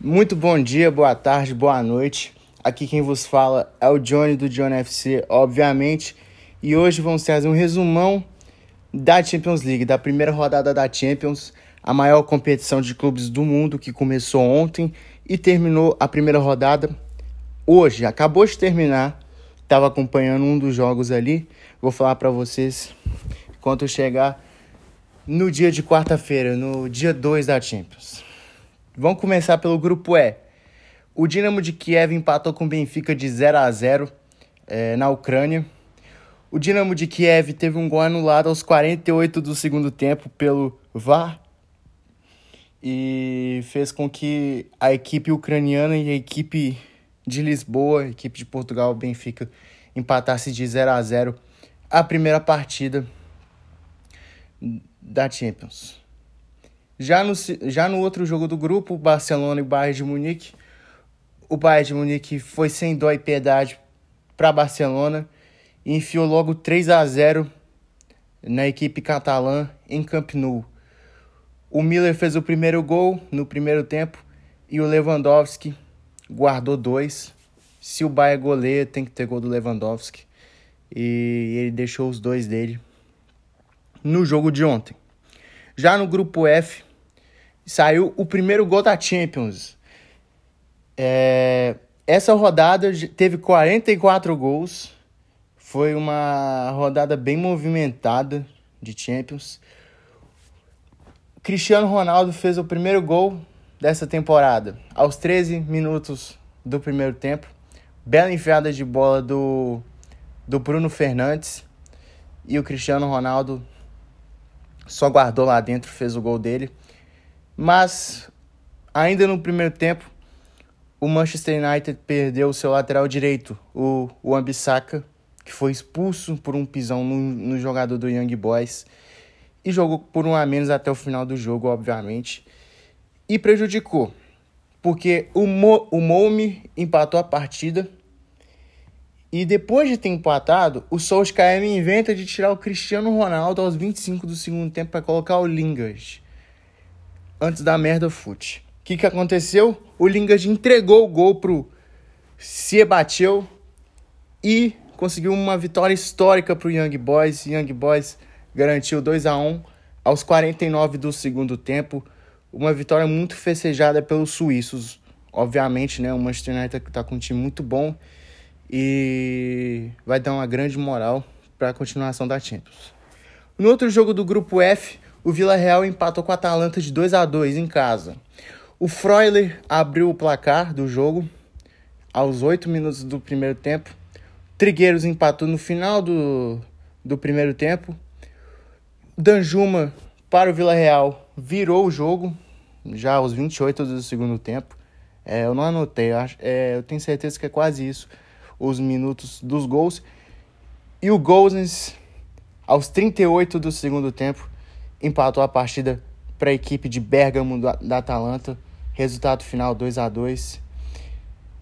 Muito bom dia, boa tarde, boa noite. Aqui quem vos fala é o Johnny do Johnny FC, obviamente. E hoje vamos trazer um resumão da Champions League, da primeira rodada da Champions, a maior competição de clubes do mundo que começou ontem e terminou a primeira rodada hoje. Acabou de terminar. Estava acompanhando um dos jogos ali. Vou falar para vocês quando chegar no dia de quarta-feira, no dia 2 da Champions. Vamos começar pelo grupo E. O Dinamo de Kiev empatou com o Benfica de 0 a 0 é, na Ucrânia. O Dinamo de Kiev teve um gol anulado aos 48 do segundo tempo pelo VAR e fez com que a equipe ucraniana e a equipe de Lisboa, a equipe de Portugal, Benfica, empatasse de 0 a 0 a primeira partida da Champions. Já no, já no outro jogo do grupo, Barcelona e Bayern de Munique, o Bayern de Munique foi sem dó e piedade para Barcelona e enfiou logo 3 a 0 na equipe catalã em Camp Nou. O Miller fez o primeiro gol no primeiro tempo e o Lewandowski guardou dois. Se o Bayern goleia, tem que ter gol do Lewandowski. E ele deixou os dois dele no jogo de ontem. Já no grupo F, saiu o primeiro gol da Champions. É, essa rodada teve 44 gols foi uma rodada bem movimentada de Champions. Cristiano Ronaldo fez o primeiro gol dessa temporada, aos 13 minutos do primeiro tempo. Bela enfiada de bola do, do Bruno Fernandes. E o Cristiano Ronaldo só guardou lá dentro, fez o gol dele. Mas, ainda no primeiro tempo, o Manchester United perdeu o seu lateral direito, o, o que foi expulso por um pisão no, no jogador do Young Boys e jogou por um a menos até o final do jogo, obviamente, e prejudicou, porque o, Mo, o Moumi empatou a partida e depois de ter empatado, o Solskjaer inventa de tirar o Cristiano Ronaldo aos 25 do segundo tempo para colocar o Lingard antes da merda fute. O que, que aconteceu? O Lingard entregou o gol pro Siebateu e conseguiu uma vitória histórica para o Young Boys. Young Boys garantiu 2 a 1 aos 49 do segundo tempo. Uma vitória muito festejada pelos suíços. Obviamente, né? O Manchester United está com um time muito bom e vai dar uma grande moral para a continuação da Champions. No outro jogo do grupo F, o Vila Real empatou com a Atalanta de 2 a 2 em casa. O Freuler abriu o placar do jogo aos 8 minutos do primeiro tempo Trigueiros empatou no final do, do primeiro tempo. Danjuma para o Vila Real virou o jogo já aos 28 do segundo tempo. É, eu não anotei, eu, acho, é, eu tenho certeza que é quase isso, os minutos dos gols. E o Gozens, aos 38 do segundo tempo, empatou a partida para a equipe de Bergamo da, Atalanta. Resultado final 2 a 2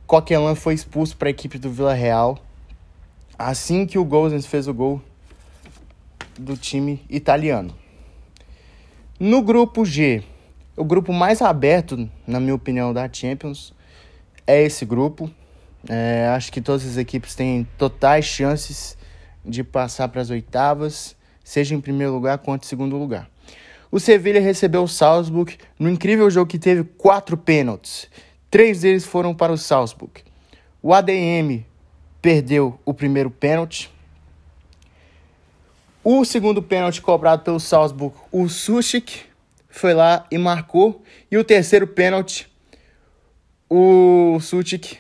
Coquelin foi expulso para a equipe do Vila Real assim que o Gozens fez o gol do time italiano. No grupo G, o grupo mais aberto, na minha opinião, da Champions é esse grupo. É, acho que todas as equipes têm totais chances de passar para as oitavas, seja em primeiro lugar quanto em segundo lugar. O Sevilha recebeu o Salzburg no incrível jogo que teve quatro pênaltis. Três deles foram para o Salzburg. O ADM perdeu o primeiro pênalti. O segundo pênalti cobrado pelo Salzburg, o Suchik foi lá e marcou. E o terceiro pênalti, o Suchik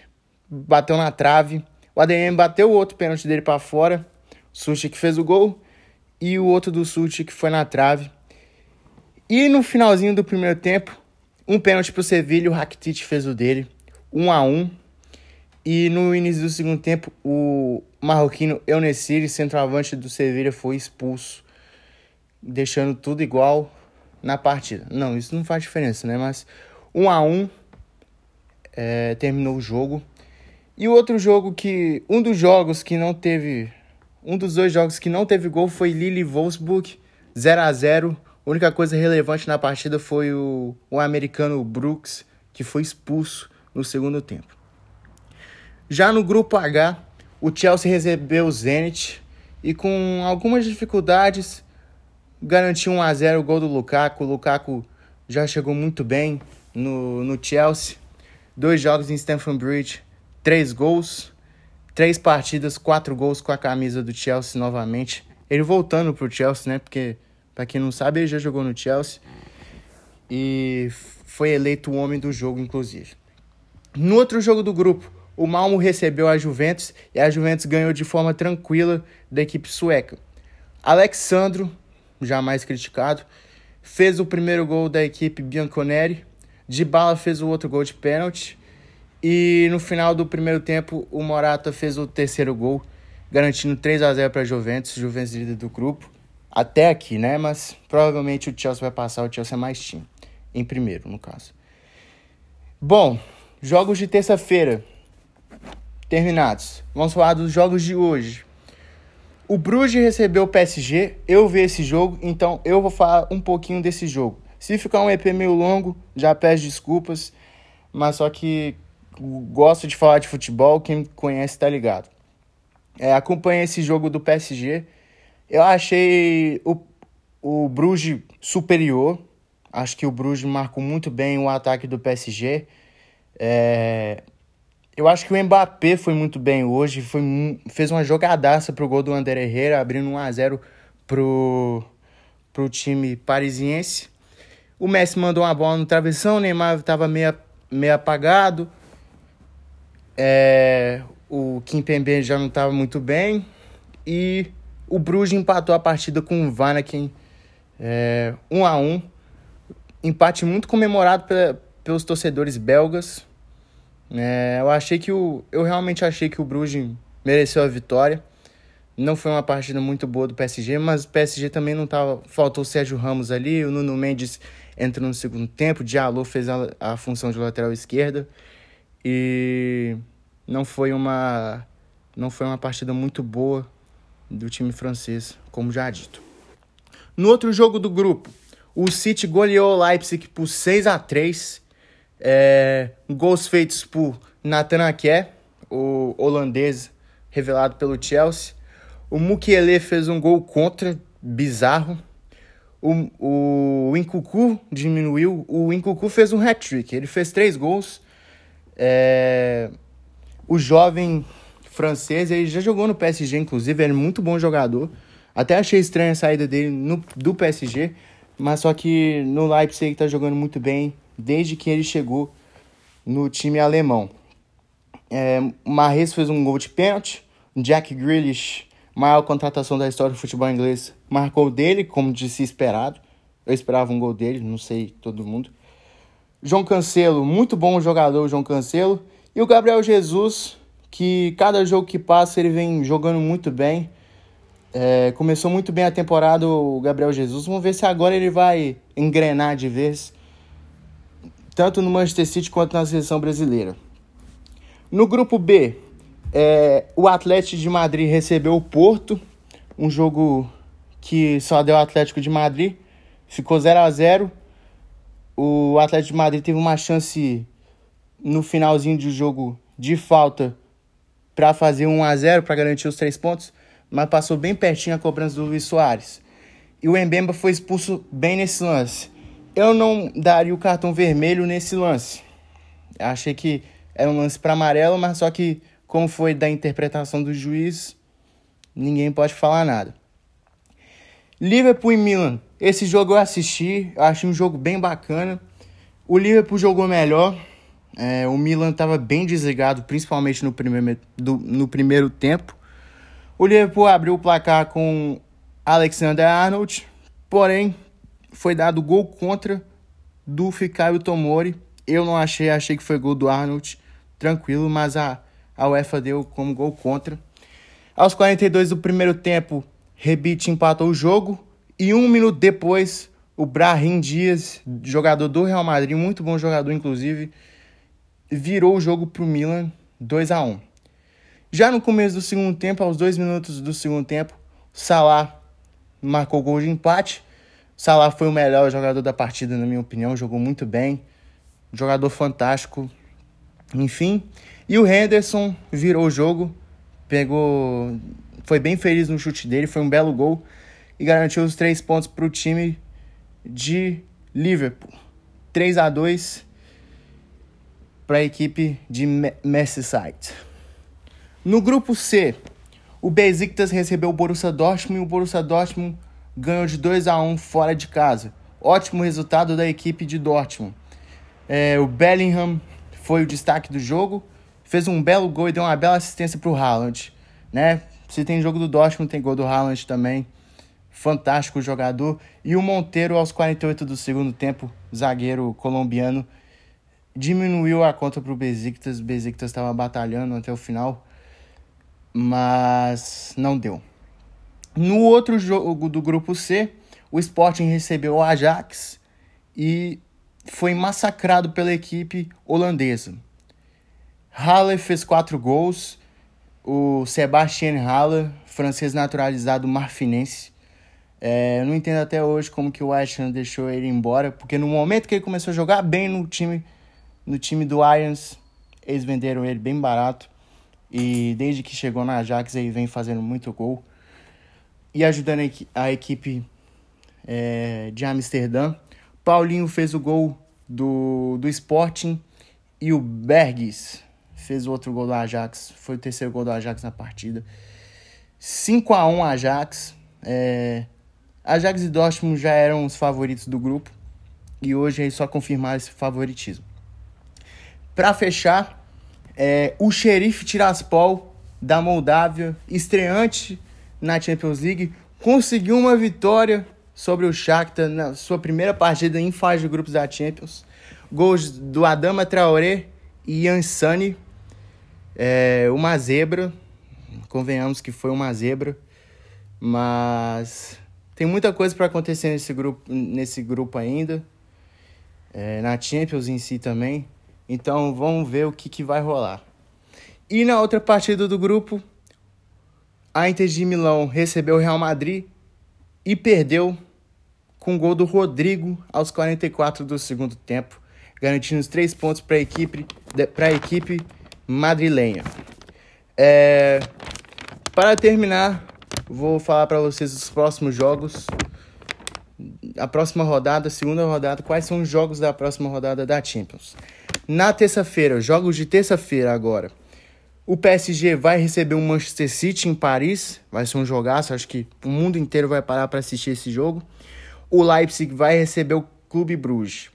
bateu na trave. O ADM bateu o outro pênalti dele para fora. O Suchik fez o gol. E o outro do Suchik foi na trave. E no finalzinho do primeiro tempo, um pênalti pro Sevilha, o Rakitic fez o dele. 1 um a 1 um. E no início do segundo tempo, o marroquino Eunessiri, centroavante do Sevilha, foi expulso, deixando tudo igual na partida. Não, isso não faz diferença, né? Mas 1 um a 1 um, é, terminou o jogo. E o outro jogo que. Um dos jogos que não teve. Um dos dois jogos que não teve gol foi Lille Wolfsburg, 0 a 0 A única coisa relevante na partida foi o, o americano Brooks, que foi expulso no segundo tempo. Já no grupo H, o Chelsea recebeu o Zenit e com algumas dificuldades garantiu 1 a 0 o gol do Lukaku. O Lukaku já chegou muito bem no, no Chelsea. Dois jogos em Stamford Bridge, três gols, três partidas, quatro gols com a camisa do Chelsea novamente. Ele voltando pro Chelsea, né? Porque, para quem não sabe, ele já jogou no Chelsea. E foi eleito o homem do jogo, inclusive. No outro jogo do grupo, o Malmo recebeu a Juventus e a Juventus ganhou de forma tranquila da equipe sueca. Alexandro, jamais criticado, fez o primeiro gol da equipe Bianconeri. Bala fez o outro gol de pênalti. E no final do primeiro tempo, o Morata fez o terceiro gol, garantindo 3 a 0 para a Juventus, Juventus líder do grupo. Até aqui, né? Mas provavelmente o Chelsea vai passar, o Chelsea é mais time. Em primeiro, no caso. Bom, jogos de terça-feira terminados. Vamos falar dos jogos de hoje. O Bruges recebeu o PSG, eu vi esse jogo, então eu vou falar um pouquinho desse jogo. Se ficar um EP meio longo, já peço desculpas, mas só que gosto de falar de futebol, quem conhece tá ligado. É, acompanhei esse jogo do PSG, eu achei o, o Bruges superior, acho que o Bruges marcou muito bem o ataque do PSG. É, eu acho que o Mbappé foi muito bem hoje, foi, fez uma jogadaça pro gol do André Herrera, abrindo 1 a 0 pro, pro time parisiense. O Messi mandou uma bola no travessão, o Neymar estava meio, meio apagado. É, o Kimpembe já não estava muito bem. E o Bruges empatou a partida com o Vanaken é, 1 a 1 Empate muito comemorado pelos torcedores belgas. É, eu achei que o. Eu realmente achei que o Bruges mereceu a vitória. Não foi uma partida muito boa do PSG, mas o PSG também não tava. Faltou o Sérgio Ramos ali, o Nuno Mendes entrou no segundo tempo, o Diallo fez a, a função de lateral esquerda. E não foi uma. Não foi uma partida muito boa do time francês, como já dito. No outro jogo do grupo, o City goleou o Leipzig por 6 a 3 é, gols feitos por Nathan Ake, o holandês revelado pelo Chelsea. O Mukiele fez um gol contra, bizarro. O, o Incucu diminuiu. O Incucu fez um hat-trick. Ele fez três gols. É, o jovem francês, ele já jogou no PSG, inclusive. Ele é muito bom jogador. Até achei estranha a saída dele no, do PSG. Mas só que no Leipzig ele tá jogando muito bem desde que ele chegou no time alemão. É, fez um gol de pênalti, Jack Grealish, maior contratação da história do futebol inglês, marcou dele, como de se esperado. Eu esperava um gol dele, não sei todo mundo. João Cancelo, muito bom jogador, João Cancelo. E o Gabriel Jesus, que cada jogo que passa ele vem jogando muito bem. É, começou muito bem a temporada o Gabriel Jesus. Vamos ver se agora ele vai engrenar de vez tanto no Manchester City quanto na seleção brasileira. No grupo B, é, o Atlético de Madrid recebeu o Porto, um jogo que só deu Atlético de Madrid, ficou 0 a 0 O Atlético de Madrid teve uma chance no finalzinho do jogo de falta para fazer 1 a 0 para garantir os três pontos, mas passou bem pertinho a cobrança do Luiz Soares. E o Mbemba foi expulso bem nesse lance. Eu não daria o cartão vermelho nesse lance. Achei que era um lance para amarelo, mas só que, como foi da interpretação do juiz, ninguém pode falar nada. Liverpool e Milan. Esse jogo eu assisti, eu achei um jogo bem bacana. O Liverpool jogou melhor. É, o Milan estava bem desligado, principalmente no primeiro, do, no primeiro tempo. O Liverpool abriu o placar com Alexander Arnold, porém foi dado gol contra do Fikayo Tomori. Eu não achei, achei que foi gol do Arnold, tranquilo, mas a, a UEFA deu como gol contra. Aos 42 do primeiro tempo, Rebite empatou o jogo e um minuto depois, o Brahim Dias, jogador do Real Madrid, muito bom jogador inclusive, virou o jogo para o Milan 2 a 1 Já no começo do segundo tempo, aos dois minutos do segundo tempo, Salah marcou gol de empate Salah foi o melhor jogador da partida, na minha opinião, jogou muito bem. jogador fantástico. Enfim, e o Henderson virou o jogo, pegou, foi bem feliz no chute dele, foi um belo gol e garantiu os três pontos para o time de Liverpool. 3 a 2 para a equipe de Merseyside. No grupo C, o Besiktas recebeu o Borussia Dortmund e o Borussia Dortmund ganhou de 2 a 1 fora de casa. Ótimo resultado da equipe de Dortmund. É, o Bellingham foi o destaque do jogo, fez um belo gol e deu uma bela assistência para o Haaland. Né? Se tem jogo do Dortmund, tem gol do Haaland também. Fantástico jogador. E o Monteiro, aos 48 do segundo tempo, zagueiro colombiano, diminuiu a conta para o Besiktas. Besiktas estava batalhando até o final, mas não deu. No outro jogo do grupo C, o Sporting recebeu o Ajax e foi massacrado pela equipe holandesa. Halle fez quatro gols. O Sebastian Halle, francês naturalizado marfinense. É, eu não entendo até hoje como que o Ham deixou ele embora, porque no momento que ele começou a jogar bem no time, no time do Irons, eles venderam ele bem barato. E desde que chegou na Ajax, ele vem fazendo muito gol e ajudando a equipe é, de Amsterdã. Paulinho fez o gol do, do Sporting e o Bergs fez o outro gol do Ajax. Foi o terceiro gol do Ajax na partida. 5 a 1 Ajax. É, Ajax e Dortmund já eram os favoritos do grupo e hoje é só confirmar esse favoritismo. Para fechar, é, o Xerife Tiraspol da Moldávia, estreante na Champions League, conseguiu uma vitória sobre o Shakhtar na sua primeira partida em fase de grupos da Champions. Gols do Adama Traoré e Yansani. É, uma zebra, convenhamos que foi uma zebra, mas tem muita coisa para acontecer nesse grupo, nesse grupo ainda, é, na Champions em si também. Então vamos ver o que, que vai rolar. E na outra partida do grupo, a Inter de Milão recebeu o Real Madrid e perdeu com o gol do Rodrigo aos 44 do segundo tempo, garantindo os três pontos para a equipe, equipe madrilenha. É, para terminar, vou falar para vocês os próximos jogos. A próxima rodada, segunda rodada, quais são os jogos da próxima rodada da Champions. Na terça-feira, jogos de terça-feira agora. O PSG vai receber o um Manchester City em Paris, vai ser um jogaço, acho que o mundo inteiro vai parar para assistir esse jogo. O Leipzig vai receber o Clube Bruges.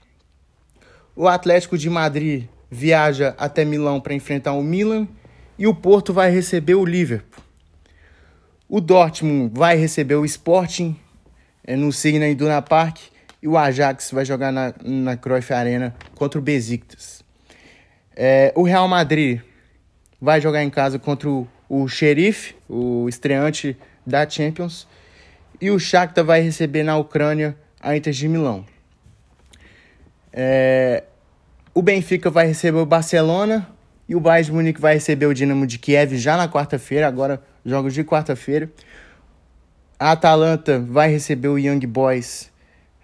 O Atlético de Madrid viaja até Milão para enfrentar o Milan e o Porto vai receber o Liverpool. O Dortmund vai receber o Sporting é, no Signal Iduna Park e o Ajax vai jogar na, na Cruyff Arena contra o Besiktas. É, o Real Madrid vai jogar em casa contra o, o Sheriff, o estreante da Champions, e o Shakhtar vai receber na Ucrânia a Inter de Milão. É, o Benfica vai receber o Barcelona e o Bayern Munique vai receber o Dinamo de Kiev já na quarta-feira, agora jogos de quarta-feira. A Atalanta vai receber o Young Boys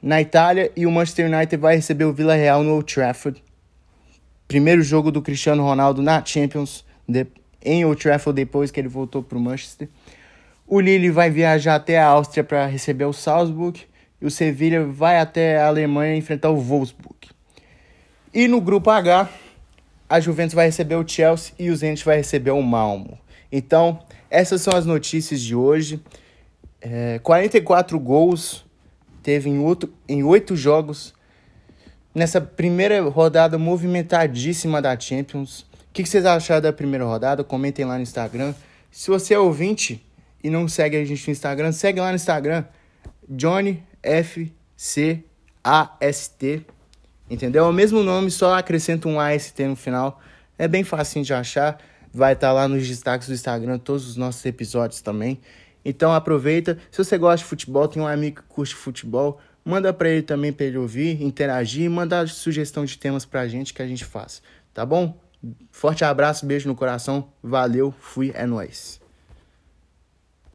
na Itália e o Manchester United vai receber o Vila Real no Old Trafford. Primeiro jogo do Cristiano Ronaldo na Champions de, em Old Trafford depois que ele voltou para o Manchester. O Lille vai viajar até a Áustria para receber o Salzburg e o Sevilla vai até a Alemanha enfrentar o Wolfsburg. E no grupo H, a Juventus vai receber o Chelsea e o Zenit vai receber o Malmo. Então, essas são as notícias de hoje. É, 44 gols teve em, outro, em 8 jogos nessa primeira rodada movimentadíssima da Champions que, que vocês acharam da primeira rodada? Comentem lá no Instagram. Se você é ouvinte e não segue a gente no Instagram, segue lá no Instagram, Johnny F C A S T. Entendeu? É o mesmo nome, só acrescenta um AST no final. É bem fácil de achar. Vai estar tá lá nos destaques do Instagram todos os nossos episódios também. Então aproveita. Se você gosta de futebol, tem um amigo que curte futebol, manda para ele também para ele ouvir, interagir e mandar sugestão de temas pra gente que a gente faz. Tá bom? Forte abraço, beijo no coração. Valeu, fui, é nóis.